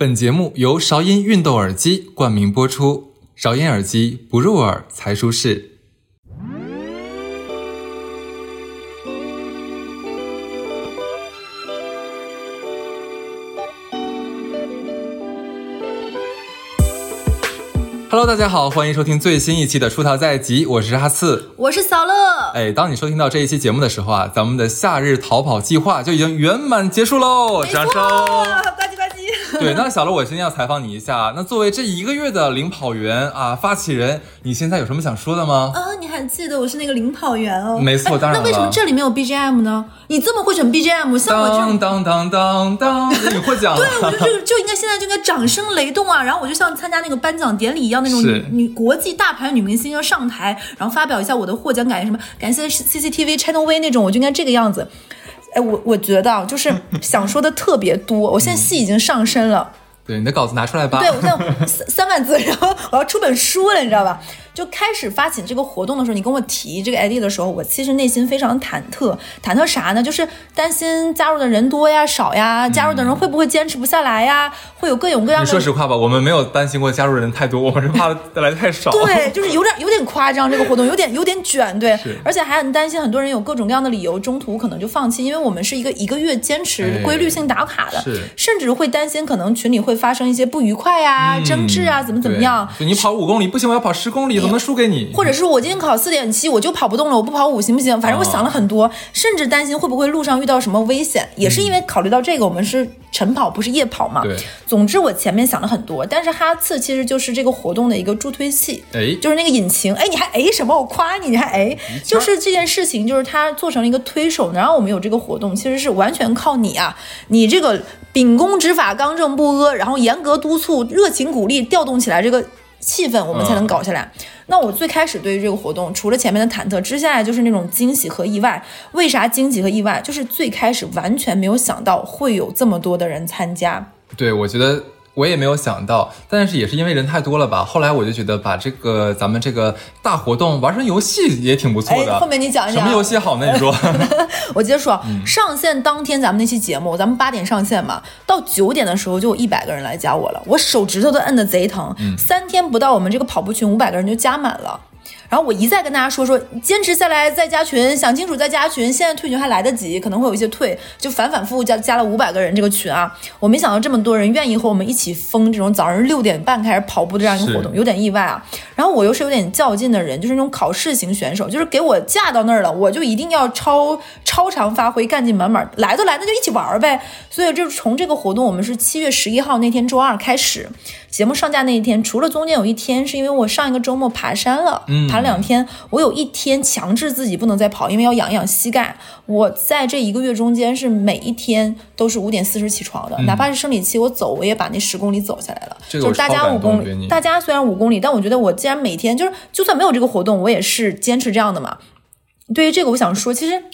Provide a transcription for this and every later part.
本节目由韶音运动耳机冠名播出，韶音耳机不入耳才舒适。Hello，大家好，欢迎收听最新一期的《出逃在即》，我是哈刺。我是小乐。哎，当你收听到这一期节目的时候啊，咱们的夏日逃跑计划就已经圆满结束喽！掌声！对，那小乐，我今天要采访你一下。那作为这一个月的领跑员啊，发起人，你现在有什么想说的吗？啊，你还记得我是那个领跑员哦？没错，当然了。那为什么这里没有 BGM 呢？你这么会选 BGM，像我这当当当当当，你会讲？对，我觉得就就应该现在就应该掌声雷动啊！然后我就像参加那个颁奖典礼一样，那种女女国际大牌女明星要上台，然后发表一下我的获奖感言，什么感谢 CCTV Channel V 那种，我就应该这个样子。哎，我我觉得就是 想说的特别多，我现在戏已经上身了。对，你的稿子拿出来吧。对，我现在三三万字，然后我要出本书了，你知道吧？就开始发起这个活动的时候，你跟我提这个 idea 的时候，我其实内心非常忐忑。忐忑啥呢？就是担心加入的人多呀、少呀，加入的人会不会坚持不下来呀？会有各种各样的。你说实话吧，我们没有担心过加入的人太多，我们是怕来的太少。对，就是有点有点夸张，这个活动有点有点卷，对，而且还很担心很多人有各种各样的理由，中途可能就放弃，因为我们是一个一个月坚持规律性打卡的，甚至会担心可能群里会发生一些不愉快呀、争执啊，怎么怎么样？你跑五公里不行，我要跑十公里，怎么输给你？或者是我今天考四点七，我就跑不动了，我不跑五行不行？反正我想了很多，甚至担心会不会路上遇到什么危险，也是因为考虑到这个，我们是晨跑不是夜跑嘛。对。总之我前面想了很多，但是哈次其实就是这个活动的一个助推器，哎，就是那个引擎，哎，你还哎什么？我夸你，你还哎，就是这件事情，就是它做成了一个推手，能让我们有这个活动，其实是完全靠你啊，你这个秉公执法、刚正不阿，然后严格督促、热情鼓励、调动起来这个气氛，我们才能搞下来。那我最开始对于这个活动，除了前面的忐忑，接下来就是那种惊喜和意外。为啥惊喜和意外？就是最开始完全没有想到会有这么多的人参加。对，我觉得。我也没有想到，但是也是因为人太多了吧。后来我就觉得把这个咱们这个大活动玩成游戏也挺不错的。后面你讲一讲什么游戏好呢？你说，我接着说。上线当天咱们那期节目，咱们八点上线嘛，到九点的时候就有一百个人来加我了，我手指头都摁的贼疼。三天不到，我们这个跑步群五百个人就加满了。然后我一再跟大家说说，坚持下来再加群，想清楚再加群。现在退群还来得及，可能会有一些退，就反反复复加加了五百个人这个群啊。我没想到这么多人愿意和我们一起疯这种早上六点半开始跑步的这样一个活动，有点意外啊。然后我又是有点较劲的人，就是那种考试型选手，就是给我架到那儿了，我就一定要超超常发挥，干劲满满。来都来，那就一起玩呗。所以就是从这个活动，我们是七月十一号那天周二开始，节目上架那一天，除了中间有一天是因为我上一个周末爬山了，嗯。爬两天，我有一天强制自己不能再跑，因为要养一养膝盖。我在这一个月中间是每一天都是五点四十起床的，哪怕是生理期，我走我也把那十公里走下来了。就是大家五公里，大家虽然五公里，但我觉得我然每天就是，就算没有这个活动，我也是坚持这样的嘛。对于这个，我想说，其实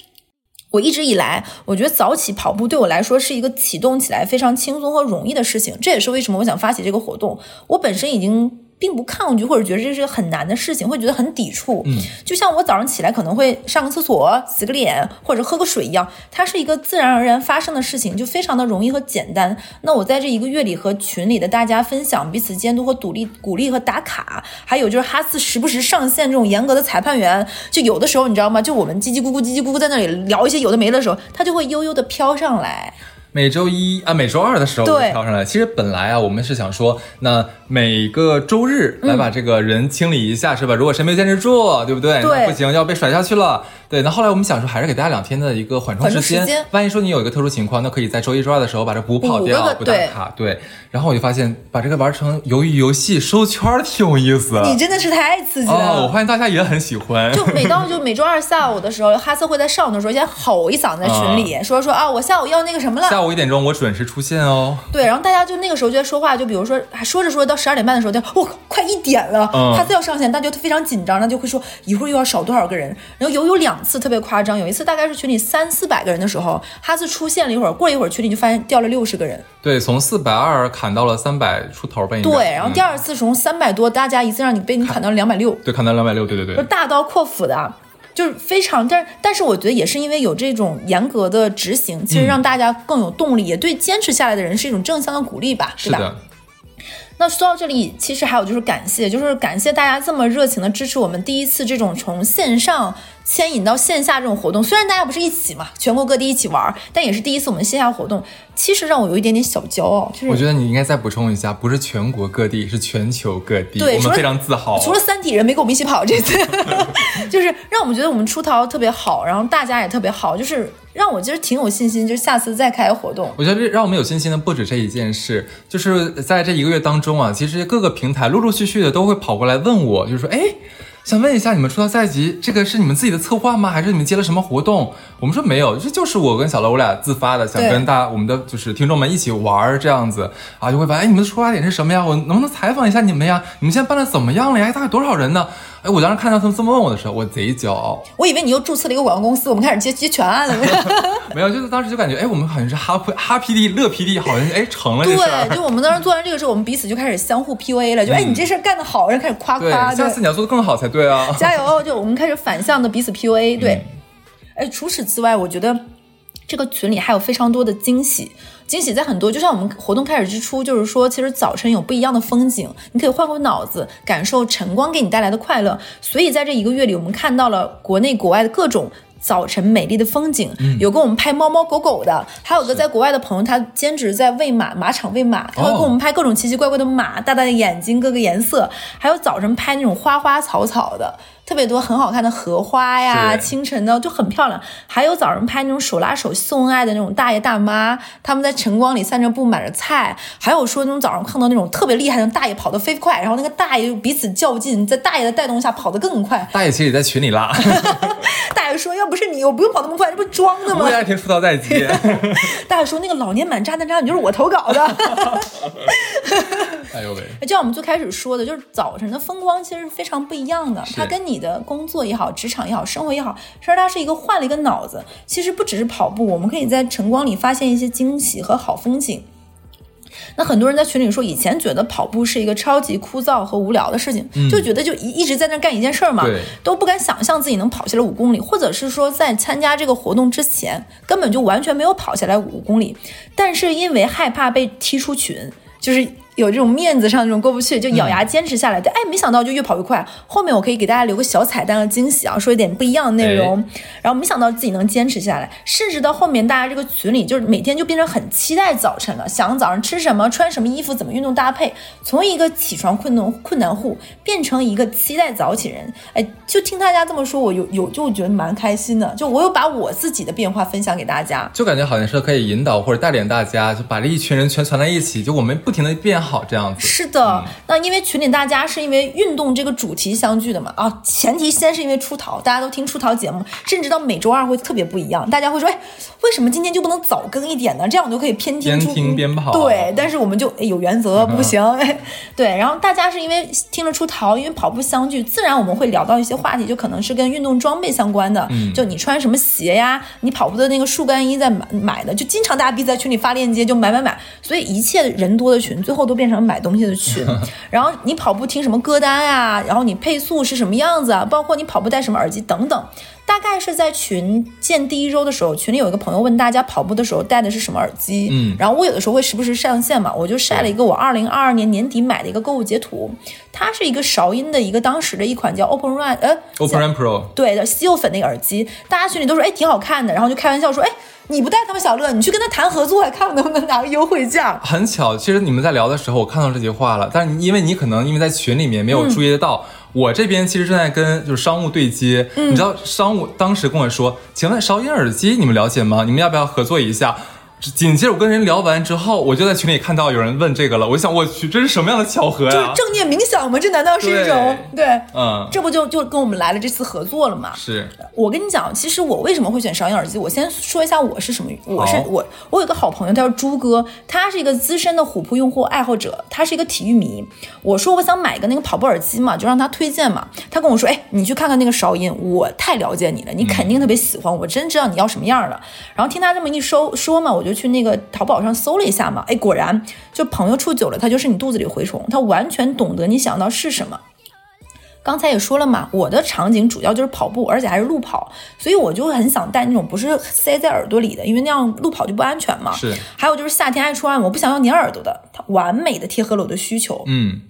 我一直以来，我觉得早起跑步对我来说是一个启动起来非常轻松和容易的事情。这也是为什么我想发起这个活动。我本身已经。并不抗拒或者觉得这是个很难的事情，会觉得很抵触。嗯，就像我早上起来可能会上个厕所、洗个脸或者喝个水一样，它是一个自然而然发生的事情，就非常的容易和简单。那我在这一个月里和群里的大家分享，彼此监督和鼓励、鼓励和打卡，还有就是哈斯时不时上线这种严格的裁判员，就有的时候你知道吗？就我们叽叽咕咕、叽叽咕咕在那里聊一些有的没的时候，他就会悠悠的飘上来。每周一啊，每周二的时候跳上来。其实本来啊，我们是想说，那每个周日来把这个人清理一下，是吧？如果谁没坚持住，对不对？对，不行要被甩下去了。对，那后来我们想说，还是给大家两天的一个缓冲时间。万一说你有一个特殊情况，那可以在周一、周二的时候把这补跑掉，不打卡。对。然后我就发现，把这个玩成鱿鱼游戏收圈挺有意思。你真的是太刺激了！我发现大家也很喜欢。就每到就每周二下午的时候，哈瑟会在上午的时候先吼一嗓子在群里，说说啊，我下午要那个什么了。下午一点钟我准时出现哦。对，然后大家就那个时候就在说话，就比如说还说着说着到十二点半的时候，就我快一点了，他再要上线，大家就非常紧张，那就会说一会儿又要少多少个人。然后有有两次特别夸张。有一次大概是群里三四百个人的时候，哈斯出现了一会儿，过了一会儿群里就发现掉了六十个人。对，从四百二砍到了三百出头呗。对，然后第二次从三百多，大家一次让你被你砍到了两百六。对，砍到两百六，对对对。大刀阔斧的。就是非常，但但是我觉得也是因为有这种严格的执行，其实让大家更有动力，也对坚持下来的人是一种正向的鼓励吧，是吧？那说到这里，其实还有就是感谢，就是感谢大家这么热情的支持我们第一次这种从线上。牵引到线下这种活动，虽然大家不是一起嘛，全国各地一起玩，但也是第一次我们线下活动，其实让我有一点点小骄傲。就是我觉得你应该再补充一下，不是全国各地，是全球各地，对，我们非常自豪。除了三体人没跟我们一起跑这次，就是让我们觉得我们出逃特别好，然后大家也特别好，就是让我其实挺有信心，就是下次再开活动。我觉得让我们有信心的不止这一件事，就是在这一个月当中啊，其实各个平台陆陆续续的都会跑过来问我，就是说，哎。想问一下，你们出道赛级这个是你们自己的策划吗？还是你们接了什么活动？我们说没有，这就是我跟小乐我俩自发的，想跟大我们的就是听众们一起玩这样子啊，就会问，哎，你们的出发点是什么呀？我能不能采访一下你们呀？你们现在办的怎么样了呀？大概多少人呢？哎，我当时看到他们这么问我的时候，我贼骄傲。我以为你又注册了一个广告公司，我们开始接接全案了。没有，就是当时就感觉，哎，我们好像是哈哈 PD 乐 PD，好像哎成了。对，就我们当时做完这个事，我们彼此就开始相互 PUA 了。就哎，你这事儿干得好，然后开始夸夸。下次你要做的更好才对啊！加油！就我们开始反向的彼此 PUA。对，哎，除此之外，我觉得这个群里还有非常多的惊喜。惊喜在很多，就像我们活动开始之初，就是说，其实早晨有不一样的风景，你可以换换脑子，感受晨光给你带来的快乐。所以在这一个月里，我们看到了国内国外的各种早晨美丽的风景，有跟我们拍猫猫狗狗的，还有个在国外的朋友，他兼职在喂马，马场喂马，他会给我们拍各种奇奇怪怪的马，大大的眼睛，各个颜色，还有早晨拍那种花花草草的。特别多很好看的荷花呀，清晨的就很漂亮。还有早上拍那种手拉手秀恩爱的那种大爷大妈，他们在晨光里散着步买着菜。还有说那种早上看到那种特别厉害的大爷跑得飞快，然后那个大爷彼此较劲，在大爷的带动下跑得更快。大爷其实也在群里拉。大爷说：“要不是你，我不用跑那么快，这不装的吗？” 我也天出道在即。大爷说：“那个老年版渣男渣女就是我投稿的。”哎呦喂！就像我们最开始说的，就是早晨的风光其实是非常不一样的，它跟你。你的工作也好，职场也好，生活也好，其实它是一个换了一个脑子。其实不只是跑步，我们可以在晨光里发现一些惊喜和好风景。那很多人在群里说，以前觉得跑步是一个超级枯燥和无聊的事情，就觉得就一一直在那干一件事儿嘛，都不敢想象自己能跑下来五公里，或者是说在参加这个活动之前根本就完全没有跑下来五公里，但是因为害怕被踢出群，就是。有这种面子上这种过不去，就咬牙坚持下来。对，哎，没想到就越跑越快。后面我可以给大家留个小彩蛋和惊喜啊，说一点不一样的内容。然后没想到自己能坚持下来，甚至到后面大家这个群里就是每天就变成很期待早晨了，想早上吃什么、穿什么衣服、怎么运动搭配。从一个起床困难困难户变成一个期待早起人。哎，就听大家这么说，我有有就觉得蛮开心的。就我有把我自己的变化分享给大家，就感觉好像是可以引导或者带领大家，就把这一群人全攒在一起，就我们不停的变。好这样子。是的，那因为群里大家是因为运动这个主题相聚的嘛啊，前提先是因为出逃，大家都听出逃节目，甚至到每周二会特别不一样，大家会说，哎，为什么今天就不能早更一点呢？这样我就可以偏听边听边跑。对，但是我们就有原则，不行。对，然后大家是因为听了出逃，因为跑步相聚，自然我们会聊到一些话题，就可能是跟运动装备相关的，嗯就你穿什么鞋呀，你跑步的那个速干衣在买买的，就经常大家彼此在群里发链接，就买买买，所以一切人多的群最后都。变成买东西的群，然后你跑步听什么歌单呀？然后你配速是什么样子啊？包括你跑步戴什么耳机等等。大概是在群建第一周的时候，群里有一个朋友问大家跑步的时候戴的是什么耳机。嗯，然后我有的时候会时不时上线嘛，我就晒了一个我二零二二年年底买的一个购物截图，它是一个韶音的一个当时的一款叫 Open Run，呃，Open Run Pro，对的，稀有粉那个耳机，大家群里都说哎挺好看的，然后就开玩笑说哎。你不带他们小乐，你去跟他谈合作，看能不能拿个优惠价。很巧，其实你们在聊的时候，我看到这句话了，但是因为你可能因为在群里面没有注意得到，我这边其实正在跟就是商务对接。你知道商务当时跟我说，请问韶音耳机你们了解吗？你们要不要合作一下？紧接着我跟人聊完之后，我就在群里看到有人问这个了。我想，我去，这是什么样的巧合呀？就是正念冥想吗？这难道是一种对？嗯，这不就就跟我们来了这次合作了吗？是我跟你讲，其实我为什么会选韶音耳机？我先说一下我是什么，我是我，我有个好朋友，他叫朱哥，他是一个资深的虎扑用户爱好者，他是一个体育迷。我说我想买一个那个跑步耳机嘛，就让他推荐嘛。他跟我说，哎，你去看看那个韶音，我太了解你了，你肯定特别喜欢，我真知道你要什么样的。然后听他这么一说说嘛，我就。去那个淘宝上搜了一下嘛，哎，果然就朋友处久了，他就是你肚子里蛔虫，他完全懂得你想到是什么。刚才也说了嘛，我的场景主要就是跑步，而且还是路跑，所以我就很想戴那种不是塞在耳朵里的，因为那样路跑就不安全嘛。是。还有就是夏天爱出汗，我不想要粘耳朵的，它完美的贴合了我的需求。嗯。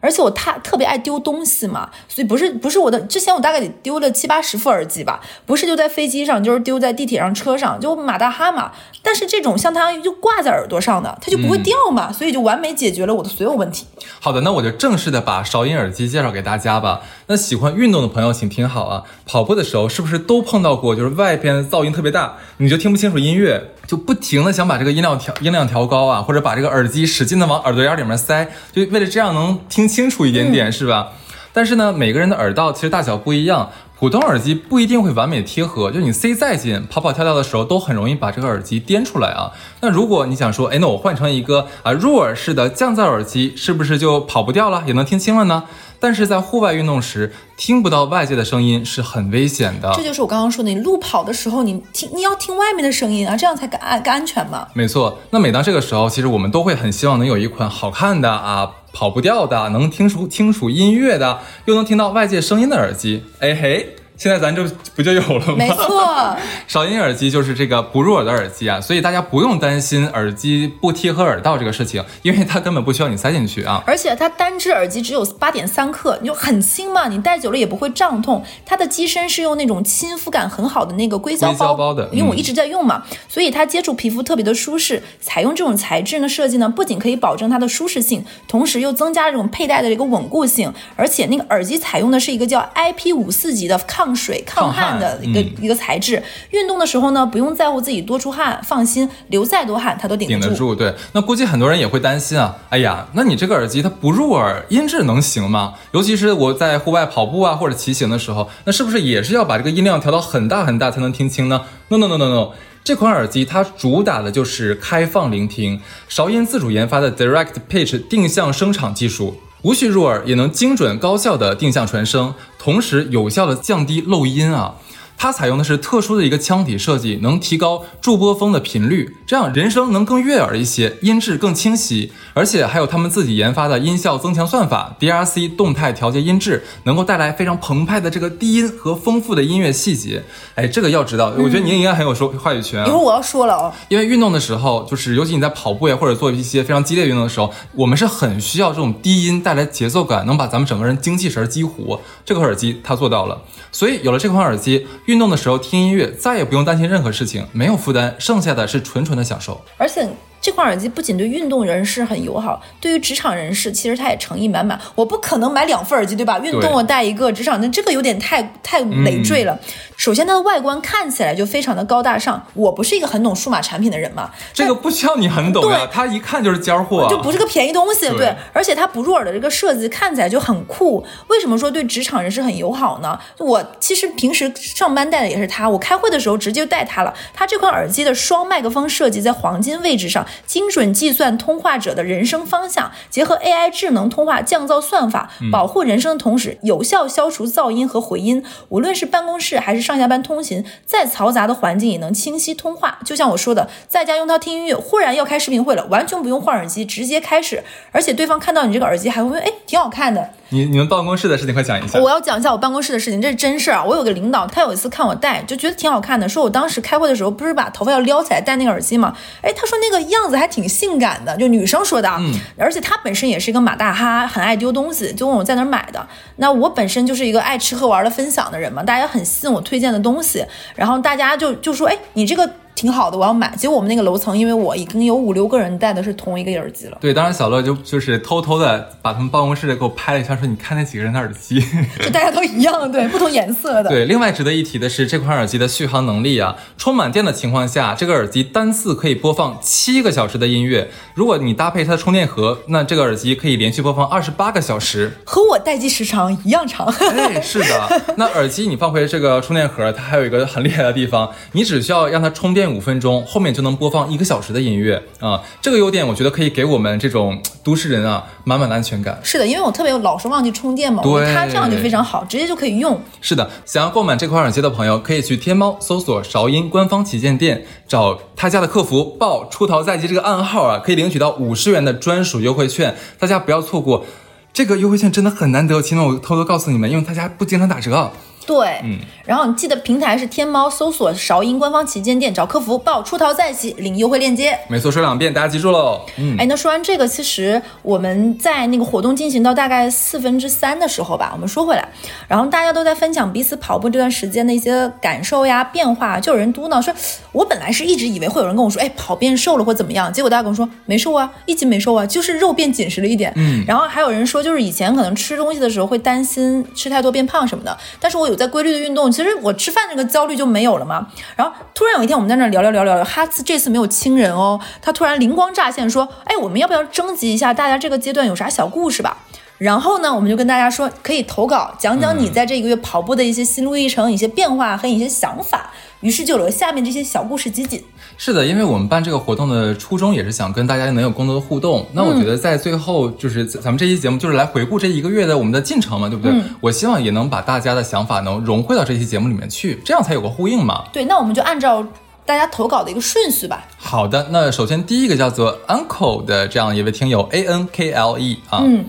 而且我太特别爱丢东西嘛，所以不是不是我的之前我大概得丢了七八十副耳机吧，不是丢在飞机上，就是丢在地铁上、车上，就马大哈嘛。但是这种像它就挂在耳朵上的，它就不会掉嘛，所以就完美解决了我的所有问题。好的，那我就正式的把韶音耳机介绍给大家吧。那喜欢运动的朋友请听好啊，跑步的时候是不是都碰到过，就是外边噪音特别大，你就听不清楚音乐，就不停的想把这个音量调音量调高啊，或者把这个耳机使劲的往耳朵眼里面塞，就为了这样能听。清楚一点点是吧？但是呢，每个人的耳道其实大小不一样，普通耳机不一定会完美贴合，就你塞再紧，跑跑跳跳的时候都很容易把这个耳机颠出来啊。那如果你想说，哎，那我换成一个啊入耳式的降噪耳机，是不是就跑不掉了，也能听清了呢？但是在户外运动时，听不到外界的声音是很危险的。这就是我刚刚说的，你路跑的时候，你听你要听外面的声音啊，这样才更安更安全嘛。没错。那每当这个时候，其实我们都会很希望能有一款好看的啊，跑不掉的，能听出清楚音乐的，又能听到外界声音的耳机。哎嘿。现在咱这不就有了吗？没错，韶音耳机就是这个不入耳的耳机啊，所以大家不用担心耳机不贴合耳道这个事情，因为它根本不需要你塞进去啊。而且它单只耳机只有八点三克，你就很轻嘛，你戴久了也不会胀痛。它的机身是用那种亲肤感很好的那个硅胶包包的，因为我一直在用嘛，所以它接触皮肤特别的舒适。采用这种材质呢，设计呢不仅可以保证它的舒适性，同时又增加这种佩戴的一个稳固性。而且那个耳机采用的是一个叫 IP 五四级的抗。抗水抗汗的一个一个材质，运动的时候呢，不用在乎自己多出汗，放心，流再多汗它都顶得住。对，那估计很多人也会担心啊，哎呀，那你这个耳机它不入耳，音质能行吗？尤其是我在户外跑步啊或者骑行的时候，那是不是也是要把这个音量调到很大很大才能听清呢？No No No No No，这款耳机它主打的就是开放聆听，韶音自主研发的 Direct Pitch 定向声场技术。无需入耳也能精准高效的定向传声，同时有效的降低漏音啊。它采用的是特殊的一个腔体设计，能提高驻波峰的频率，这样人声能更悦耳一些，音质更清晰。而且还有他们自己研发的音效增强算法，DRC 动态调节音质，能够带来非常澎湃的这个低音和丰富的音乐细节。哎，这个要知道，我觉得您应该很有说话语权。一会儿我要说了哦，因为运动的时候，就是尤其你在跑步呀，或者做一些非常激烈运动的时候，我们是很需要这种低音带来节奏感，能把咱们整个人精气神激活。这个耳机它做到了，所以有了这款耳机。运动的时候听音乐，再也不用担心任何事情，没有负担，剩下的是纯纯的享受。而且。这款耳机不仅对运动人士很友好，对于职场人士，其实它也诚意满满。我不可能买两副耳机，对吧？运动我戴一个，职场那这个有点太太累赘了。首先，它的外观看起来就非常的高大上。我不是一个很懂数码产品的人嘛，这个不需要你很懂呀，它一看就是尖货，就不是个便宜东西。对，而且它不入耳的这个设计看起来就很酷。为什么说对职场人士很友好呢？我其实平时上班戴的也是它，我开会的时候直接戴它了。它这款耳机的双麦克风设计在黄金位置上。精准计算通话者的人声方向，结合 AI 智能通话降噪算法，保护人声的同时，有效消除噪音和回音。无论是办公室还是上下班通勤，再嘈杂的环境也能清晰通话。就像我说的，在家用它听音乐，忽然要开视频会了，完全不用换耳机，直接开始。而且对方看到你这个耳机，还会问：“哎，挺好看的。”你你们办公室的事情快讲一下。我要讲一下我办公室的事情，这是真事儿啊！我有个领导，他有一次看我戴，就觉得挺好看的，说我当时开会的时候不是把头发要撩起来戴那个耳机吗？哎，他说那个样子还挺性感的，就女生说的。嗯。而且他本身也是一个马大哈，很爱丢东西，就问我在哪儿买的。那我本身就是一个爱吃喝玩乐分享的人嘛，大家很信我推荐的东西，然后大家就就说，哎，你这个。挺好的，我要买。结果我们那个楼层，因为我已经有五六个人戴的是同一个耳机了。对，当时小乐就就是偷偷的把他们办公室的给我拍了一下，说你看那几个人的耳机，就大家都一样，对，不同颜色的。对，另外值得一提的是这款耳机的续航能力啊，充满电的情况下，这个耳机单次可以播放七个小时的音乐。如果你搭配它的充电盒，那这个耳机可以连续播放二十八个小时，和我待机时长一样长。哎，是的。那耳机你放回这个充电盒，它还有一个很厉害的地方，你只需要让它充电。五分钟后面就能播放一个小时的音乐啊，这个优点我觉得可以给我们这种都市人啊满满的安全感。是的，因为我特别老是忘记充电嘛，对，它这样就非常好，直接就可以用。是的，想要购买这款耳机的朋友，可以去天猫搜索韶音官方旗舰店，找他家的客服报“出逃在即”这个暗号啊，可以领取到五十元的专属优惠券，大家不要错过。这个优惠券真的很难得，亲们，我偷偷告诉你们，因为他家不经常打折。对，嗯，然后你记得平台是天猫，搜索韶音官方旗舰店，找客服报“出逃在即”领优惠链接。没错，说两遍，大家记住喽。嗯，哎，那说完这个，其实我们在那个活动进行到大概四分之三的时候吧，我们说回来，然后大家都在分享彼此跑步这段时间的一些感受呀、变化，就有人嘟囔说，我本来是一直以为会有人跟我说，哎，跑变瘦了或怎么样，结果大家跟我说没瘦啊，一斤没瘦啊，就是肉变紧实了一点。嗯，然后还有人说，就是以前可能吃东西的时候会担心吃太多变胖什么的，但是我有。在规律的运动，其实我吃饭这个焦虑就没有了嘛。然后突然有一天，我们在那聊聊聊聊聊，哈次这次没有亲人哦，他突然灵光乍现说：“哎，我们要不要征集一下大家这个阶段有啥小故事吧？”然后呢，我们就跟大家说，可以投稿，讲讲你在这个月跑步的一些心路历程、一些变化和一些想法。于是就有了下面这些小故事集锦。是的，因为我们办这个活动的初衷也是想跟大家能有更多的互动。那我觉得在最后，就是咱们这期节目就是来回顾这一个月的我们的进程嘛，对不对？我希望也能把大家的想法能融汇到这期节目里面去，这样才有个呼应嘛。对，那我们就按照大家投稿的一个顺序吧。好的，那首先第一个叫做 Uncle 的这样一位听友 A N K L E 啊。嗯。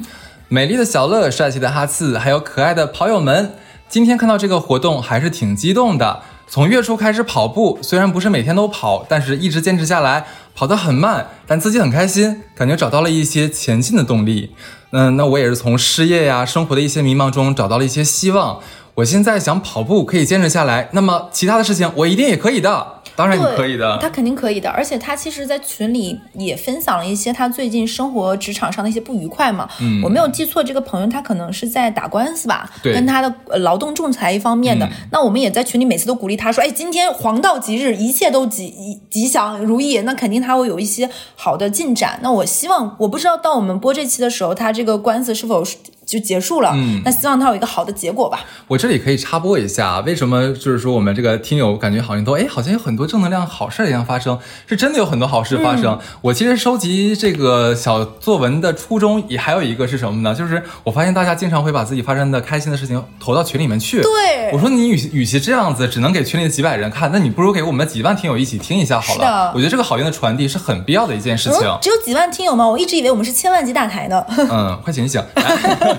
美丽的小乐，帅气的哈次，还有可爱的跑友们，今天看到这个活动还是挺激动的。从月初开始跑步，虽然不是每天都跑，但是一直坚持下来，跑得很慢，但自己很开心，感觉找到了一些前进的动力。嗯，那我也是从失业呀、生活的一些迷茫中找到了一些希望。我现在想跑步可以坚持下来，那么其他的事情我一定也可以的。当然你可以的，他肯定可以的，而且他其实，在群里也分享了一些他最近生活职场上的一些不愉快嘛。嗯，我没有记错，这个朋友他可能是在打官司吧，跟他的劳动仲裁一方面的。那我们也在群里每次都鼓励他说，哎，今天黄道吉日，一切都吉吉祥如意，那肯定他会有一些好的进展。那我希望，我不知道到我们播这期的时候，他这个官司是否就结束了，嗯，那希望他有一个好的结果吧。我这里可以插播一下，为什么就是说我们这个听友感觉好像都哎，好像有很多正能量好事一样发生，是真的有很多好事发生。我其实收集这个小作文的初衷也还有一个是什么呢？就是我发现大家经常会把自己发生的开心的事情投到群里面去。对，我说你与与其这样子只能给群里的几百人看，那你不如给我们的几万听友一起听一下好了。我觉得这个好运的传递是很必要的一件事情。只有几万听友吗？我一直以为我们是千万级大台呢。嗯，快醒醒。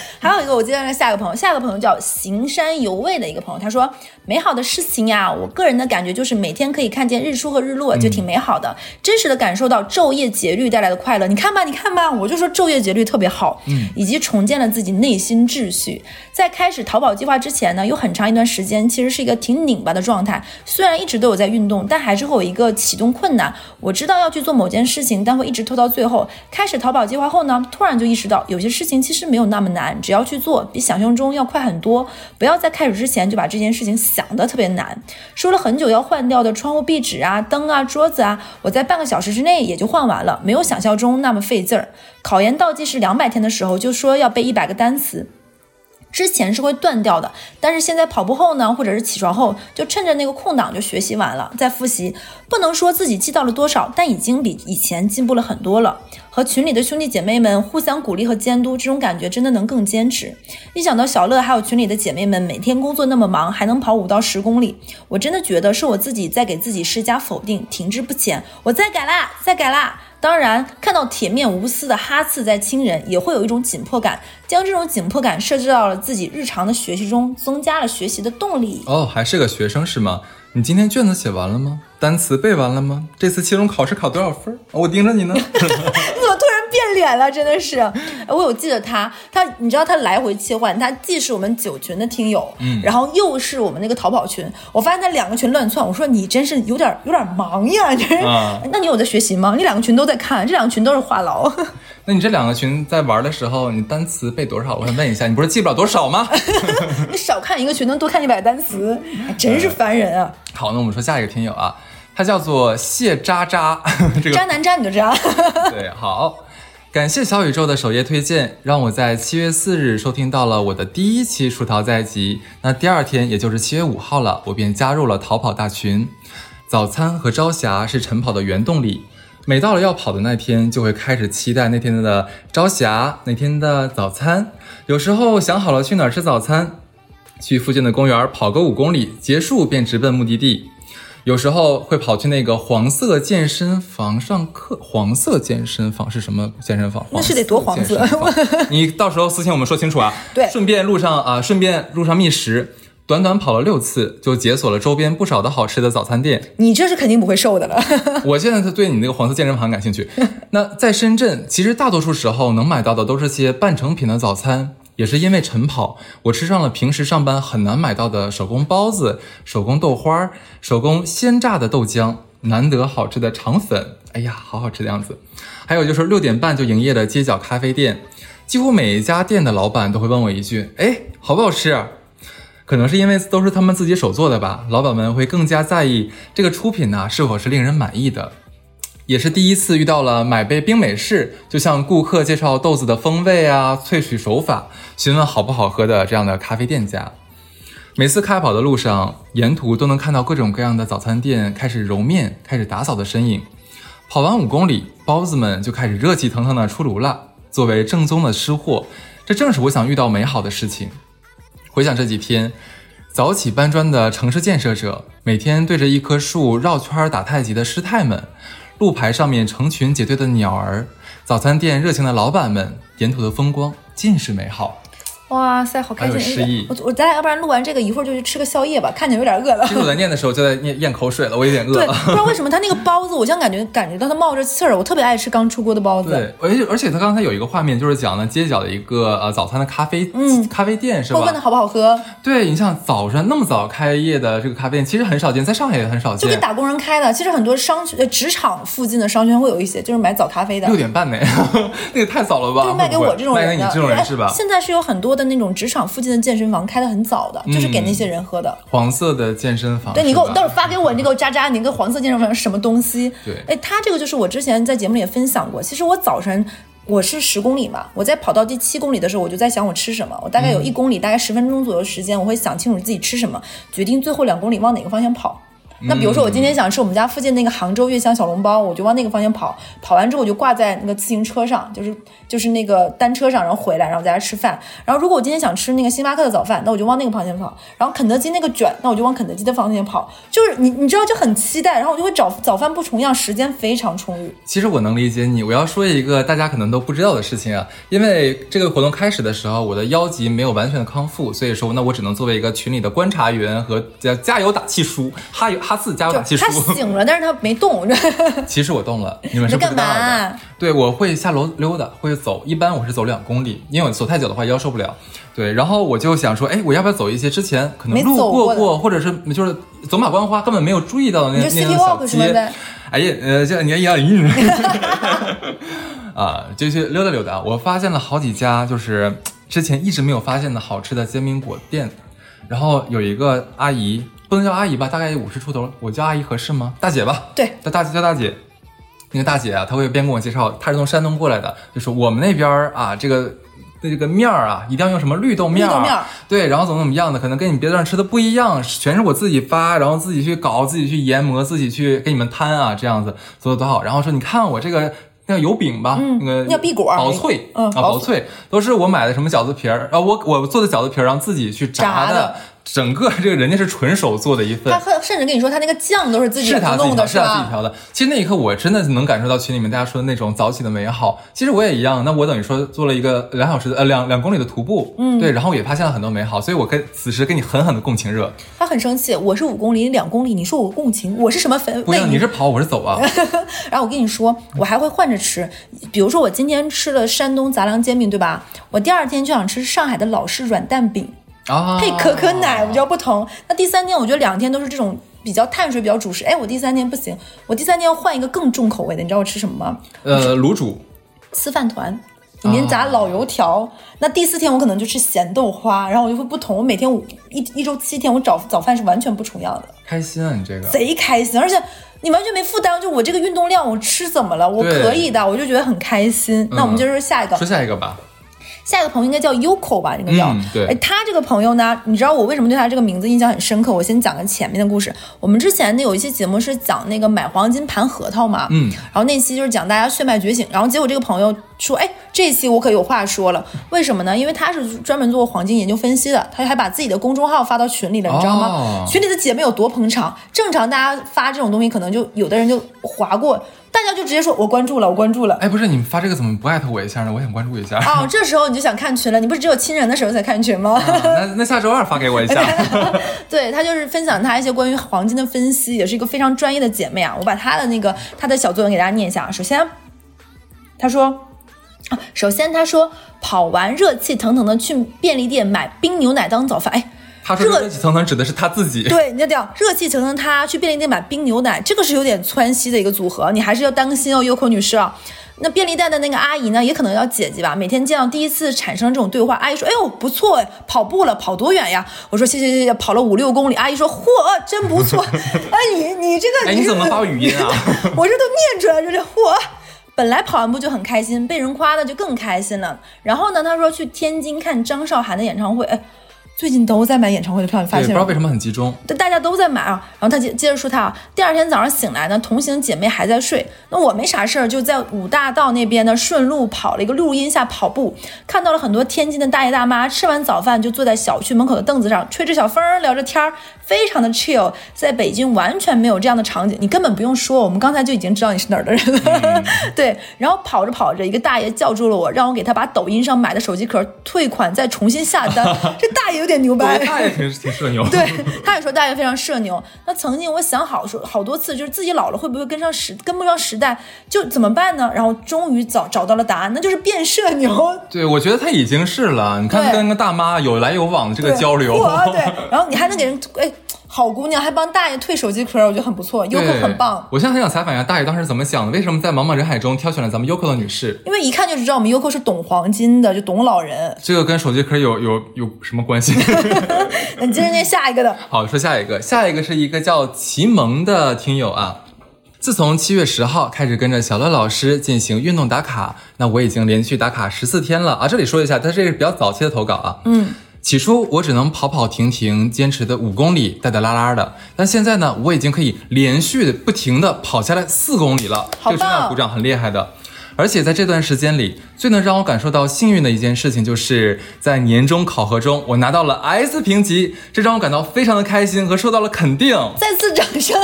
还有一个，我接下来下一个朋友，下一个朋友叫行山游味的一个朋友，他说：“美好的事情呀，我个人的感觉就是每天可以看见日出和日落，就挺美好的，真实的感受到昼夜节律带来的快乐。你看吧，你看吧，我就说昼夜节律特别好，嗯，以及重建了自己内心秩序。在开始淘宝计划之前呢，有很长一段时间其实是一个挺拧巴的状态，虽然一直都有在运动，但还是会有一个启动困难。我知道要去做某件事情，但会一直拖到最后。开始淘宝计划后呢，突然就意识到有些事情其实没有那么难。”只要去做，比想象中要快很多。不要在开始之前就把这件事情想得特别难。说了很久要换掉的窗户壁纸啊、灯啊、桌子啊，我在半个小时之内也就换完了，没有想象中那么费劲儿。考研倒计时两百天的时候，就说要背一百个单词。之前是会断掉的，但是现在跑步后呢，或者是起床后，就趁着那个空档就学习完了，再复习。不能说自己记到了多少，但已经比以前进步了很多了。和群里的兄弟姐妹们互相鼓励和监督，这种感觉真的能更坚持。一想到小乐还有群里的姐妹们每天工作那么忙，还能跑五到十公里，我真的觉得是我自己在给自己施加否定，停滞不前。我再改啦，再改啦。当然，看到铁面无私的哈次在亲人，也会有一种紧迫感。将这种紧迫感设置到了自己日常的学习中，增加了学习的动力。哦，还是个学生是吗？你今天卷子写完了吗？单词背完了吗？这次期中考试考多少分？我盯着你呢。你怎么突然变脸了，真的是！我有记得他，他你知道他来回切换，他既是我们九群的听友，嗯，然后又是我们那个淘宝群。我发现他两个群乱窜，我说你真是有点有点忙呀，真是。那你有在学习吗？你两个群都在看，这两个群都是话痨。那你这两个群在玩的时候，你单词背多少？我想问一下，你不是记不了多少吗？你少看一个群能多看一百单词，真是烦人啊！好，那我们说下一个听友啊，他叫做谢渣渣，这个渣男渣女的渣。对，好。感谢小宇宙的首页推荐，让我在七月四日收听到了我的第一期《出逃在即》。那第二天，也就是七月五号了，我便加入了逃跑大群。早餐和朝霞是晨跑的原动力，每到了要跑的那天，就会开始期待那天的朝霞，那天的早餐。有时候想好了去哪儿吃早餐，去附近的公园跑个五公里，结束便直奔目的地。有时候会跑去那个黄色健身房上课。黄色健身房是什么健身房？那是得多黄色？你到时候私信我们说清楚啊。对，顺便路上啊，顺便路上觅食。短短跑了六次，就解锁了周边不少的好吃的早餐店。你这是肯定不会瘦的了。我现在对你那个黄色健身房感兴趣。那在深圳，其实大多数时候能买到的都是些半成品的早餐。也是因为晨跑，我吃上了平时上班很难买到的手工包子、手工豆花、手工鲜榨的豆浆，难得好吃的肠粉。哎呀，好好吃的样子。还有就是六点半就营业的街角咖啡店，几乎每一家店的老板都会问我一句：“哎，好不好吃？”可能是因为都是他们自己手做的吧，老板们会更加在意这个出品呢是否是令人满意的。也是第一次遇到了买杯冰美式就向顾客介绍豆子的风味啊、萃取手法、询问好不好喝的这样的咖啡店家。每次开跑的路上，沿途都能看到各种各样的早餐店开始揉面、开始打扫的身影。跑完五公里，包子们就开始热气腾腾的出炉了。作为正宗的吃货，这正是我想遇到美好的事情。回想这几天，早起搬砖的城市建设者，每天对着一棵树绕圈打太极的师太们，路牌上面成群结队的鸟儿，早餐店热情的老板们，沿途的风光尽是美好。哇塞，好开心！我我咱俩要不然录完这个，一会儿就去吃个宵夜吧，看起来有点饿了。其实我在念的时候就在咽咽口水了，我有点饿。对，不知道为什么他那个包子，我现在感觉感觉到它冒着气儿。我特别爱吃刚出锅的包子。对，而且而且他刚才有一个画面，就是讲了街角的一个呃早餐的咖啡嗯咖啡店是吧？问的好不好喝？对你像早上那么早开业的这个咖啡店，其实很少见，在上海也很少见。就给打工人开的。其实很多商呃职场附近的商圈会有一些，就是买早咖啡的。六点半呢，那个太早了吧？就卖给我这种人卖给你这种人是吧？现在是有很多的那种职场附。近的健身房开的很早的，就是给那些人喝的。黄色的健身房，对你给我到时候发给我，你给我渣渣，你那个黄色健身房是什么东西？对，哎，他这个就是我之前在节目里也分享过。其实我早晨我是十公里嘛，我在跑到第七公里的时候，我就在想我吃什么。我大概有一公里，大概十分钟左右时间，我会想清楚自己吃什么，决定最后两公里往哪个方向跑。那比如说我今天想吃我们家附近那个杭州月香小笼包，我就往那个方向跑。跑完之后我就挂在那个自行车上，就是就是那个单车上，然后回来，然后在家吃饭。然后如果我今天想吃那个星巴克的早饭，那我就往那个方向跑。然后肯德基那个卷，那我就往肯德基的方向跑。就是你你知道就很期待，然后我就会找早饭不重样，时间非常充裕。其实我能理解你。我要说一个大家可能都不知道的事情啊，因为这个活动开始的时候，我的腰肌没有完全的康复，所以说那我只能作为一个群里的观察员和加加油打气书，哈油哈四加油打气书。他醒了，但是他没动。其实我动了，你们是不知道的。对，我会下楼溜达，会走。一般我是走两公里，因为我走太久的话腰受不了。对，然后我就想说，哎，我要不要走一些之前可能路过过，或者是就是走马观花根本没有注意到的 那那个小街？哎呀，呃，像你要赢。啊，就去溜达溜达。我发现了好几家，就是之前一直没有发现的好吃的煎饼果店。然后有一个阿姨。不能叫阿姨吧，大概五十出头，我叫阿姨合适吗？大姐吧，对，叫大姐叫大姐。那个大姐啊，她会边跟我介绍，她是从山东过来的，就是我们那边啊，这个这个面儿啊，一定要用什么绿豆面儿，对，然后怎么怎么样的，可能跟你别的地方吃的不一样，全是我自己发，然后自己去搞，自己去研磨，自己去给你们摊啊，这样子做的多好。然后说你看我这个那个油饼吧，那个叫碧果，薄脆，嗯，啊薄脆，都是我买的什么饺子皮儿啊，我我做的饺子皮儿，然后自己去炸的。整个这个人家是纯手做的一份，他甚至跟你说他那个酱都是自己弄的，是他自己调的。其实那一刻我真的能感受到群里面大家说的那种早起的美好。其实我也一样，那我等于说做了一个两小时的呃两两公里的徒步，嗯，对，然后也发现了很多美好，所以我跟此时跟你狠狠的共情热。他很生气，我是五公里两公里，你说我共情，我是什么粉？不一样，你是跑，我是走啊。然后我跟你说，我还会换着吃，比如说我今天吃了山东杂粮煎饼，对吧？我第二天就想吃上海的老式软蛋饼。配可可奶，我觉得不同。那第三天，我觉得两天都是这种比较碳水、比较主食。哎，我第三天不行，我第三天要换一个更重口味的。你知道我吃什么吗？呃，卤煮、吃饭团，里面炸老油条。那第四天我可能就吃咸豆花，然后我就会不同。我每天一一周七天，我早早饭是完全不重样的。开心啊，你这个贼开心，而且你完全没负担。就我这个运动量，我吃怎么了？我可以的，我就觉得很开心。那我们接着说下一个，说下一个吧。下一个朋友应该叫 Yoko 吧，这个叫。对。哎，他这个朋友呢，你知道我为什么对他这个名字印象很深刻？我先讲个前面的故事。我们之前呢有一期节目是讲那个买黄金盘核桃嘛，嗯。然后那期就是讲大家血脉觉醒，然后结果这个朋友说，哎，这期我可有话说了，为什么呢？因为他是专门做黄金研究分析的，他还把自己的公众号发到群里了，你知道吗？群里的姐妹有多捧场？正常大家发这种东西，可能就有的人就划过。大家就直接说，我关注了，我关注了。哎，不是，你们发这个怎么不艾特我一下呢？我想关注一下。哦，这时候你就想看群了，你不是只有亲人的时候才看群吗？那那下周二发给我一下。对他就是分享他一些关于黄金的分析，也是一个非常专业的姐妹啊。我把她的那个她的小作文给大家念一下。首先，她说，首先她说跑完热气腾腾的去便利店买冰牛奶当早饭。哎。他说热气腾腾指的是他自己。对，你要讲热气腾腾，他去便利店买冰牛奶，这个是有点窜稀的一个组合，你还是要当心哦，优酷女士啊。那便利店的那个阿姨呢，也可能要姐姐吧。每天见到第一次产生这种对话，阿姨说：“哎呦，不错哎，跑步了，跑多远呀？”我说：“谢谢谢谢，跑了五六公里。”阿姨说：“嚯，真不错。”哎，你你这个，哎，你怎么发语音啊？我这都念出来，这这嚯！本来跑完步就很开心，被人夸的就更开心了。然后呢，他说去天津看张韶涵的演唱会，哎。最近都在买演唱会的票，你发现不知道为什么很集中，大家都在买啊。然后他接接着说他啊，第二天早上醒来呢，同行姐妹还在睡，那我没啥事儿，就在五大道那边呢顺路跑了一个录音下跑步，看到了很多天津的大爷大妈，吃完早饭就坐在小区门口的凳子上吹着小风聊着天儿。非常的 chill，在北京完全没有这样的场景，你根本不用说，我们刚才就已经知道你是哪儿的人了。对，然后跑着跑着，一个大爷叫住了我，让我给他把抖音上买的手机壳退款，再重新下单。这大爷有点牛掰，大爷挺挺社牛。对，他也说大爷非常社牛。那曾经我想好说好多次，就是自己老了会不会跟上时跟不上时代，就怎么办呢？然后终于找找到了答案，那就是变社牛。对，我觉得他已经是了。你看跟个大妈有来有往的这个交流，对，然后你还能给人哎。好姑娘还帮大爷退手机壳，我觉得很不错，优酷很棒。我现在很想采访一下大爷当时怎么想的，为什么在茫茫人海中挑选了咱们优酷的女士？因为一看就知道我们优酷是懂黄金的，就懂老人。这个跟手机壳有有有什么关系？那你接着念下一个的。好，说下一个，下一个是一个叫齐萌的听友啊。自从七月十号开始跟着小乐老师进行运动打卡，那我已经连续打卡十四天了啊。这里说一下，他这是比较早期的投稿啊。嗯。起初我只能跑跑停停，坚持的五公里，带带拉拉的。但现在呢，我已经可以连续的不停的跑下来四公里了。好棒！鼓掌，很厉害的。而且在这段时间里，最能让我感受到幸运的一件事情，就是在年终考核中，我拿到了 S 评级，这让我感到非常的开心和受到了肯定。再次掌声。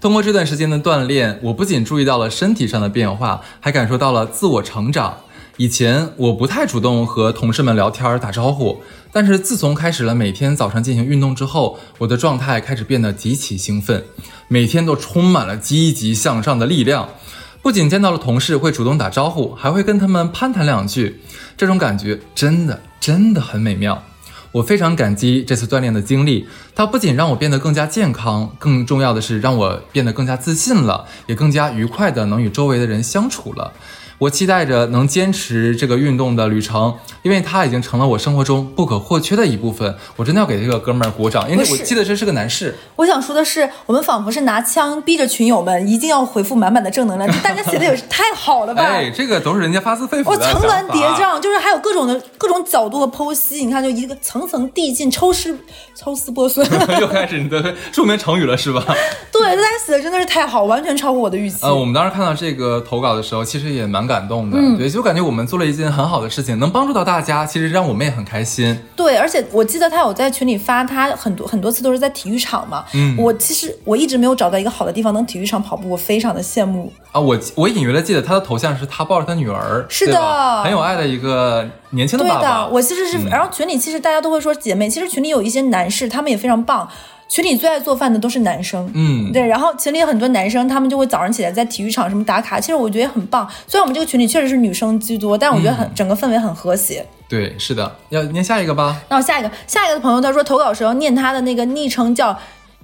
通过这段时间的锻炼，我不仅注意到了身体上的变化，还感受到了自我成长。以前我不太主动和同事们聊天打招呼，但是自从开始了每天早上进行运动之后，我的状态开始变得极其兴奋，每天都充满了积极向上的力量。不仅见到了同事会主动打招呼，还会跟他们攀谈两句，这种感觉真的真的很美妙。我非常感激这次锻炼的经历，它不仅让我变得更加健康，更重要的是让我变得更加自信了，也更加愉快的能与周围的人相处了。我期待着能坚持这个运动的旅程，因为它已经成了我生活中不可或缺的一部分。我真的要给这个哥们儿鼓掌，因为我记得这是个男士。我想说的是，我们仿佛是拿枪逼着群友们一定要回复满满的正能量。大家写的也是太好了吧？哎，这个都是人家发自肺腑的。我层峦叠嶂，就是还有各种的各种角度和剖析。你看，就一个层层递进，抽丝抽丝剥笋。又 开始你的著名成语了，是吧？对，大家写的真的是太好，完全超乎我的预期。呃，我们当时看到这个投稿的时候，其实也蛮。感动的，对，就感觉我们做了一件很好的事情，能帮助到大家，其实让我们也很开心。对，而且我记得他有在群里发，他很多很多次都是在体育场嘛。嗯，我其实我一直没有找到一个好的地方能体育场跑步，我非常的羡慕啊。我我隐约的记得他的头像是他抱着他女儿，是的，很有爱的一个年轻的爸爸。我其实是，然后群里其实大家都会说姐妹，其实群里有一些男士，他们也非常棒。群里最爱做饭的都是男生，嗯，对，然后群里很多男生，他们就会早上起来在体育场什么打卡，其实我觉得很棒。虽然我们这个群里确实是女生居多，但我觉得很整个氛围很和谐。对，是的，要念下一个吧。那我下一个，下一个的朋友他说投稿时候念他的那个昵称叫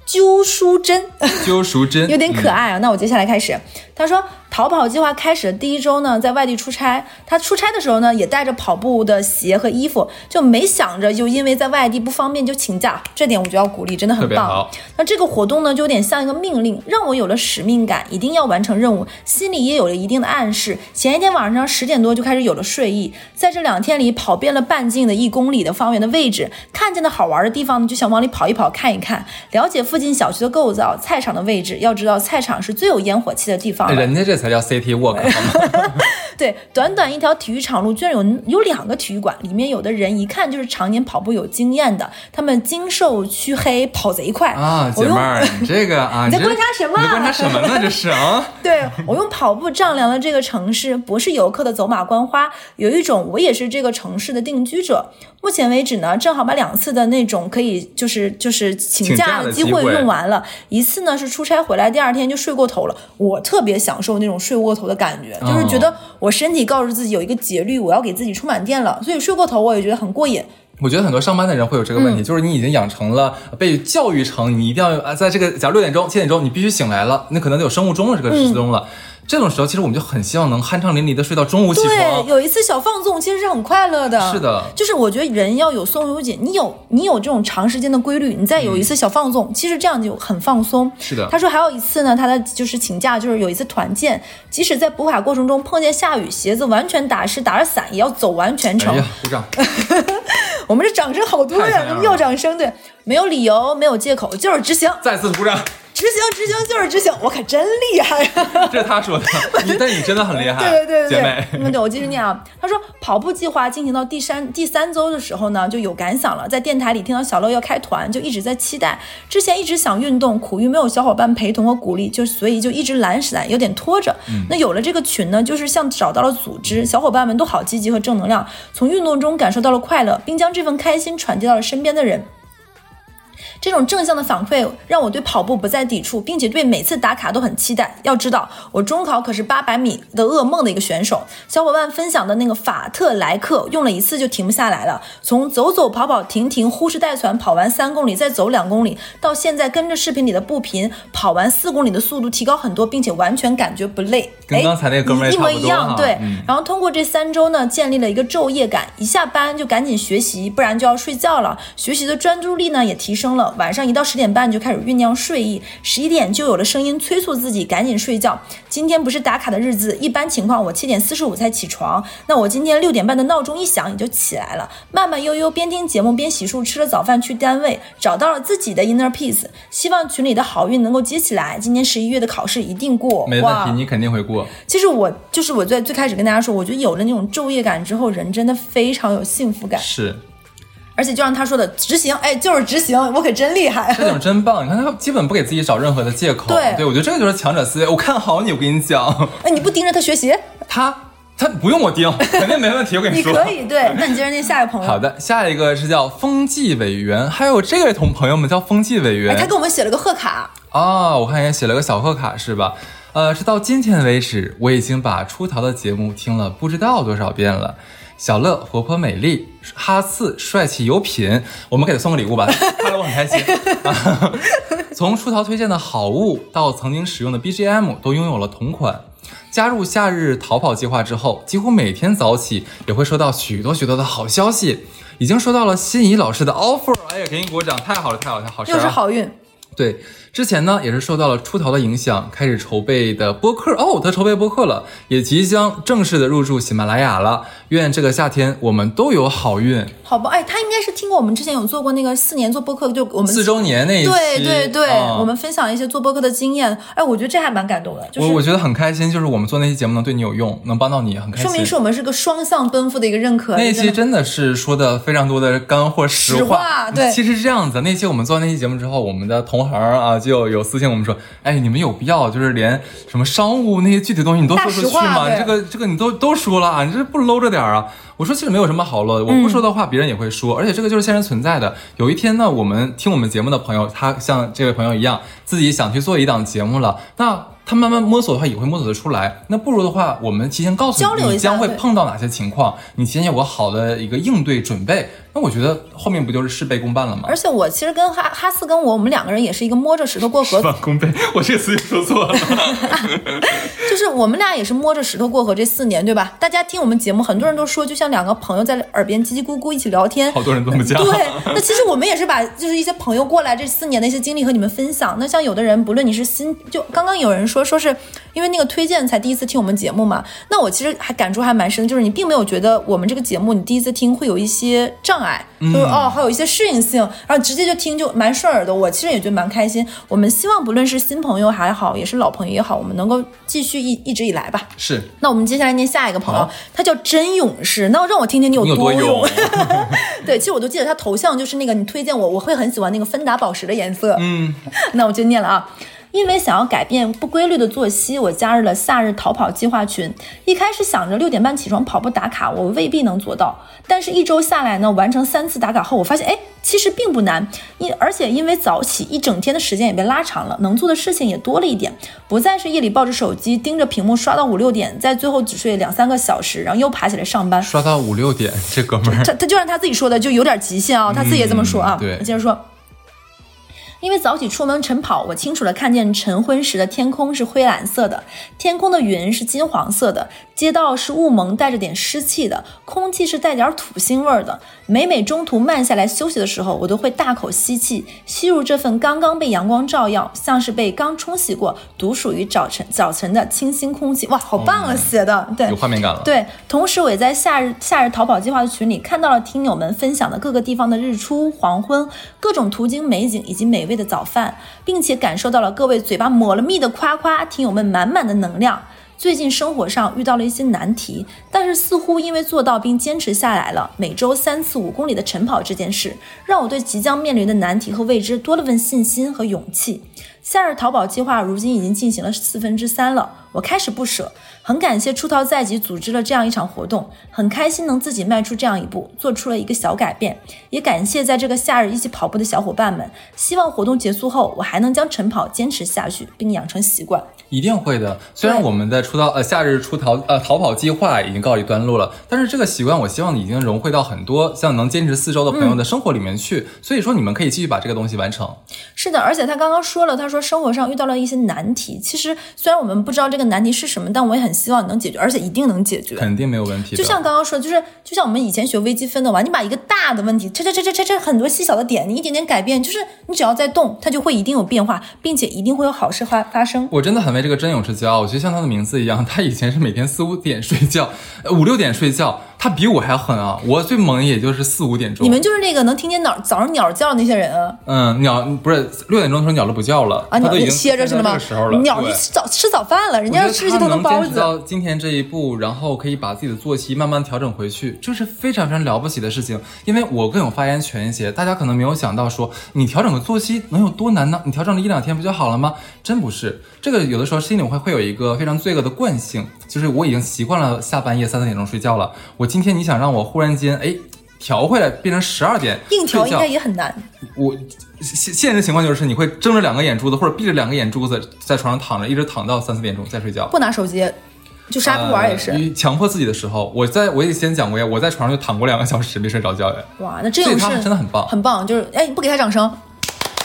鸠淑珍，鸠淑珍有点可爱啊。那我接下来开始，他说。逃跑计划开始的第一周呢，在外地出差。他出差的时候呢，也带着跑步的鞋和衣服，就没想着就因为在外地不方便就请假。这点我就要鼓励，真的很棒。那这个活动呢，就有点像一个命令，让我有了使命感，一定要完成任务，心里也有了一定的暗示。前一天晚上十点多就开始有了睡意，在这两天里跑遍了半径的一公里的方圆的位置，看见的好玩的地方呢，就想往里跑一跑看一看，了解附近小区的构造、菜场的位置。要知道，菜场是最有烟火气的地方。人家这。才叫 City Walk，对，短短一条体育场路，居然有有两个体育馆，里面有的人一看就是常年跑步有经验的，他们精瘦黢黑，跑贼快啊！姐妹儿，这个啊，你在观察什么？观察什么呢？这是啊？对我用跑步丈量了这个城市，不是游客的走马观花，有一种我也是这个城市的定居者。目前为止呢，正好把两次的那种可以就是就是请假的机会用完了。一次呢是出差回来，第二天就睡过头了。我特别享受那种睡过头的感觉，就是觉得我身体告诉自己有一个节律，我要给自己充满电了，所以睡过头我也觉得很过瘾。我觉得很多上班的人会有这个问题，就是你已经养成了被教育成你一定要啊，在这个假如六点钟、七点钟你必须醒来了，那可能有生物钟了这个时钟了。这种时候，其实我们就很希望能酣畅淋漓的睡到中午起床。对，有一次小放纵，其实是很快乐的。是的，就是我觉得人要有松有紧，你有你有这种长时间的规律，你再有一次小放纵，其实这样就很放松。是的。他说还有一次呢，他的就是请假，就是有一次团建，即使在补卡过程中碰见下雨，鞋子完全打湿，打着伞也要走完全程。哎呀，鼓掌！我们这掌声好多呀，又掌声，对，没有理由，没有借口，就是执行。再次鼓掌。执行执行就是执行，我可真厉害呀！这是他说的，你 但你真的很厉害，对对对，姐妹。嗯，对我继续念啊。他说跑步计划进行到第三第三周的时候呢，就有感想了。在电台里听到小乐要开团，就一直在期待。之前一直想运动，苦于没有小伙伴陪同和鼓励，就所以就一直懒散，有点拖着。那有了这个群呢，就是像找到了组织，小伙伴们都好积极和正能量，从运动中感受到了快乐，并将这份开心传递到了身边的人。这种正向的反馈让我对跑步不再抵触，并且对每次打卡都很期待。要知道，我中考可是八百米的噩梦的一个选手。小伙伴分享的那个法特莱克用了一次就停不下来了，从走走跑跑停停呼哧带喘跑完三公里，再走两公里，到现在跟着视频里的步频跑完四公里的速度提高很多，并且完全感觉不累。跟刚才那个哥们一模一样。对，然后通过这三周呢，建立了一个昼夜感，一下班就赶紧学习，不然就要睡觉了。学习的专注力呢也提升了。晚上一到十点半就开始酝酿睡意，十一点就有了声音催促自己赶紧睡觉。今天不是打卡的日子，一般情况我七点四十五才起床，那我今天六点半的闹钟一响也就起来了，慢慢悠悠边听节目边洗漱，吃了早饭去单位，找到了自己的 inner peace。希望群里的好运能够接起来，今年十一月的考试一定过。没问题，你肯定会过。其实我就是我在最开始跟大家说，我觉得有了那种昼夜感之后，人真的非常有幸福感。是。而且就像他说的，执行，哎，就是执行，我可真厉害，这种真棒。你看他基本不给自己找任何的借口，对，对我觉得这个就是强者思维。我看好你，我跟你讲，哎，你不盯着他学习，他他不用我盯，肯定没问题。我跟你说，你可以对。那你接着念下一个朋友。好的，下一个是叫风纪委员，还有这位同朋友们叫风纪委员，他给我们写了个贺卡啊，我看也写了个小贺卡是吧？呃，是到今天为止，我已经把出逃的节目听了不知道多少遍了。小乐活泼美丽，哈次帅气有品，我们给他送个礼物吧，看了我很开心。从出逃推荐的好物到曾经使用的 BGM 都拥有了同款。加入夏日逃跑计划之后，几乎每天早起也会收到许多许多的好消息，已经收到了心仪老师的 offer，哎呀，给你鼓掌，太好了，太好了，好事又是好运。对，之前呢也是受到了出逃的影响，开始筹备的播客哦，他筹备播客了，也即将正式的入驻喜马拉雅了。愿这个夏天我们都有好运。好吧，哎，他应该是听过我们之前有做过那个四年做播客，就我们四周年那一期，对对对，我们分享一些做播客的经验。哎，我觉得这还蛮感动的。我我觉得很开心，就是我们做那期节目能对你有用，能帮到你，很开心。说明是我们是个双向奔赴的一个认可。那一期真的是说的非常多的干货实话。对，其实是这样子。那期我们做完那期节目之后，我们的同行啊就有私信我们说，哎，你们有必要就是连什么商务那些具体东西你都说出去吗？这个这个你都都说了啊，你这不搂着点啊？我说其实没有什么好搂的，我不说的话别人也会说，而且这个就是现实存在的。有一天呢，我们听我们节目的朋友，他像这位朋友一样，自己想去做一档节目了，那他慢慢摸索的话也会摸索得出来。那不如的话，我们提前告诉你，你将会碰到哪些情况，你提前有个好的一个应对准备。那我觉得后面不就是事倍功半了吗？而且我其实跟哈哈斯跟我，我们两个人也是一个摸着石头过河。事半功倍，我这个词也说错了。就是我们俩也是摸着石头过河这四年，对吧？大家听我们节目，很多人都说就像两个朋友在耳边叽叽咕咕一起聊天。好多人这么讲。对，那其实我们也是把就是一些朋友过来这四年的一些经历和你们分享。那像有的人，不论你是新，就刚刚有人说。说说是因为那个推荐才第一次听我们节目嘛。那我其实还感触还蛮深，就是你并没有觉得我们这个节目你第一次听会有一些障碍，就是哦还有一些适应性，然后直接就听就蛮顺耳的。我其实也觉得蛮开心。我们希望不论是新朋友还好，也是老朋友也好，我们能够继续一一直以来吧。是。那我们接下来念下一个朋友，他叫真勇士。那让我听听你有多勇。对，其实我都记得他头像就是那个你推荐我，我会很喜欢那个芬达宝石的颜色。嗯。那我就念了啊。因为想要改变不规律的作息，我加入了夏日逃跑计划群。一开始想着六点半起床跑步打卡，我未必能做到。但是，一周下来呢，完成三次打卡后，我发现，哎，其实并不难。因而且因为早起，一整天的时间也被拉长了，能做的事情也多了一点。不再是夜里抱着手机盯着屏幕刷到五六点，在最后只睡两三个小时，然后又爬起来上班。刷到五六点，这哥们儿，他他就按他自己说的，就有点极限啊，他自己也这么说啊。对，接着说。因为早起出门晨跑，我清楚的看见晨昏时的天空是灰蓝色的，天空的云是金黄色的，街道是雾蒙带着点湿气的，空气是带点土腥味儿的。每每中途慢下来休息的时候，我都会大口吸气，吸入这份刚刚被阳光照耀，像是被刚冲洗过，独属于早晨早晨的清新空气。哇，好棒啊，写的对，有画面感了。对，同时我也在夏日夏日逃跑计划的群里看到了听友们分享的各个地方的日出、黄昏，各种途经美景以及美。味的早饭，并且感受到了各位嘴巴抹了蜜的夸夸，听友们满满的能量。最近生活上遇到了一些难题，但是似乎因为做到并坚持下来了每周三次五公里的晨跑这件事，让我对即将面临的难题和未知多了份信心和勇气。夏日逃跑计划如今已经进行了四分之三了，我开始不舍。很感谢出逃在即组织了这样一场活动，很开心能自己迈出这样一步，做出了一个小改变。也感谢在这个夏日一起跑步的小伙伴们。希望活动结束后，我还能将晨跑坚持下去，并养成习惯。一定会的。虽然我们在出逃呃夏日出逃呃逃跑计划已经告一段落了，但是这个习惯我希望已经融汇到很多像能坚持四周的朋友的生活里面去。所以说你们可以继续把这个东西完成。是的，而且他刚刚说了，他说生活上遇到了一些难题。其实虽然我们不知道这个难题是什么，但我也很。希望你能解决，而且一定能解决，肯定没有问题。就像刚刚说的，就是就像我们以前学微积分的话，你把一个大的问题这这这这这这很多细小的点，你一点点改变，就是你只要在动，它就会一定有变化，并且一定会有好事发发生。我真的很为这个真勇士骄傲。我觉得像他的名字一样，他以前是每天四五点睡觉，五六点睡觉。他比我还狠啊！我最猛也就是四五点钟。你们就是那个能听见鸟早上鸟叫那些人啊？嗯，鸟不是六点钟的时候鸟都不叫了啊，鸟都歇着是吗？鸟吃早吃早饭了，人家吃鸡头能包子。到今天这一步，然后可以把自己的作息慢慢调整回去，这是非常非常了不起的事情。因为我更有发言权一些，大家可能没有想到说你调整个作息能有多难呢？你调整了一两天不就好了吗？真不是，这个有的时候心里会会有一个非常罪恶的惯性，就是我已经习惯了下半夜三四点钟睡觉了，我。今天你想让我忽然间哎调回来变成十二点，硬调应该也很难。我现现实情况就是你会睁着两个眼珠子或者闭着两个眼珠子在床上躺着，一直躺到三四点钟再睡觉。不拿手机，就啥不玩也是。强迫自己的时候，我在我也先讲过呀，我在床上就躺过两个小时没睡着觉呀。哇，那这种是真的很棒，很棒。就是哎，不给他掌声。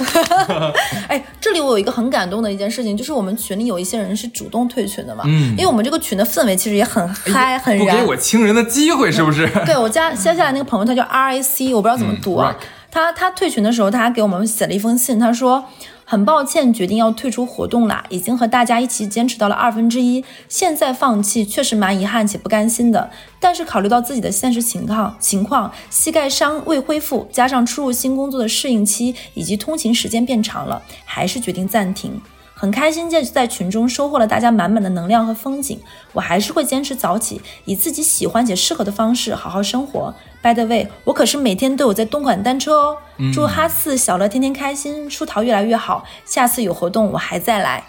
哎，这里我有一个很感动的一件事情，就是我们群里有一些人是主动退群的嘛，嗯，因为我们这个群的氛围其实也很嗨，很燃，不给我亲人的机会是不是？对 我加接下来那个朋友，他叫 R A C，我不知道怎么读啊。他他退群的时候，他还给我们写了一封信，他说。很抱歉，决定要退出活动啦，已经和大家一起坚持到了二分之一，现在放弃确实蛮遗憾且不甘心的。但是考虑到自己的现实情况，情况膝盖伤未恢复，加上出入新工作的适应期，以及通勤时间变长了，还是决定暂停。很开心在在群中收获了大家满满的能量和风景，我还是会坚持早起，以自己喜欢且适合的方式好好生活。By the way，我可是每天都有在东莞单车哦。祝哈四小乐天天开心，出逃越来越好。下次有活动我还再来。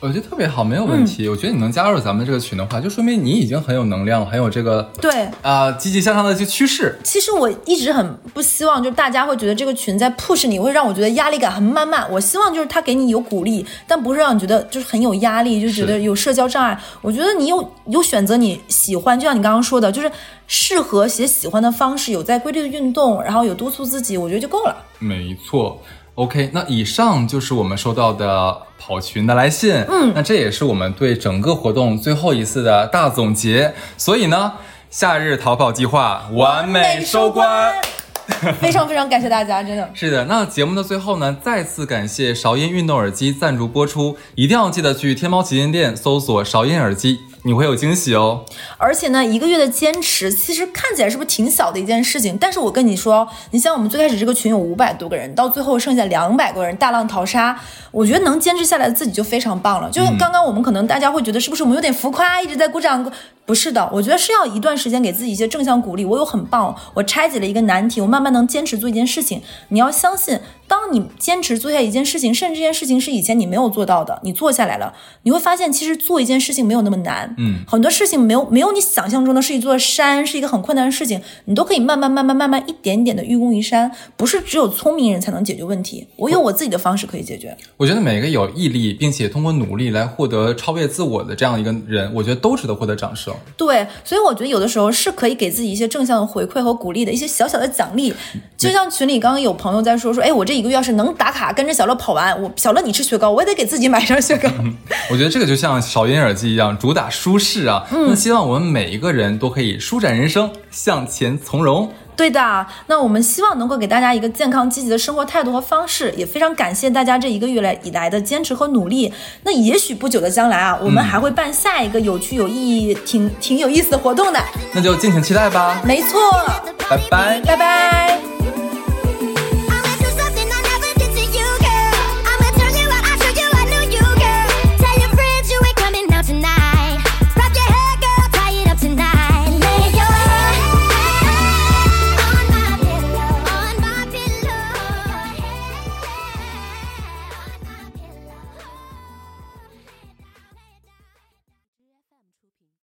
我觉得特别好，没有问题。我觉得你能加入咱们这个群的话，就说明你已经很有能量，很有这个对啊积极向上的这趋势。其实我一直很不希望，就是大家会觉得这个群在 push 你，会让我觉得压力感很满满。我希望就是他给你有鼓励，但不是让你觉得就是很有压力，就觉得有社交障碍。我觉得你有有选择你喜欢，就像你刚刚说的，就是适合写喜欢的方式，有在规律的运动，然后有督促自己，我觉得就够了。没错。OK，那以上就是我们收到的跑群的来信。嗯，那这也是我们对整个活动最后一次的大总结。所以呢，夏日逃跑计划完美收官。非常非常感谢大家，真的 是的。那节目的最后呢，再次感谢韶音运动耳机赞助播出，一定要记得去天猫旗舰店搜索韶音耳机。你会有惊喜哦，而且呢，一个月的坚持，其实看起来是不是挺小的一件事情？但是我跟你说，你像我们最开始这个群有五百多个人，到最后剩下两百个人，大浪淘沙，我觉得能坚持下来的自己就非常棒了。就刚刚我们可能大家会觉得是不是我们有点浮夸，一直在鼓掌？不是的，我觉得是要一段时间给自己一些正向鼓励。我有很棒，我拆解了一个难题，我慢慢能坚持做一件事情。你要相信。当你坚持做下一件事情，甚至这件事情是以前你没有做到的，你做下来了，你会发现其实做一件事情没有那么难。嗯，很多事情没有没有你想象中的是一座山，是一个很困难的事情，你都可以慢慢慢慢慢慢一点点的愚公移山。不是只有聪明人才能解决问题，我有我自己的方式可以解决。我觉得每个有毅力并且通过努力来获得超越自我的这样一个人，我觉得都值得获得掌声。对，所以我觉得有的时候是可以给自己一些正向的回馈和鼓励的一些小小的奖励。就像群里刚刚有朋友在说说，哎，我这一个月要是能打卡跟着小乐跑完，我小乐你吃雪糕，我也得给自己 买上雪糕。我觉得这个就像少音耳机一样，主打舒适啊。那希望我们每一个人都可以舒展人生，向前从容。对的，那我们希望能够给大家一个健康积极的生活态度和方式，也非常感谢大家这一个月来以来的坚持和努力。那也许不久的将来啊，我们还会办下一个有趣、有意义、挺挺有意思的活动的，那就敬请期待吧。没错，拜拜，拜拜。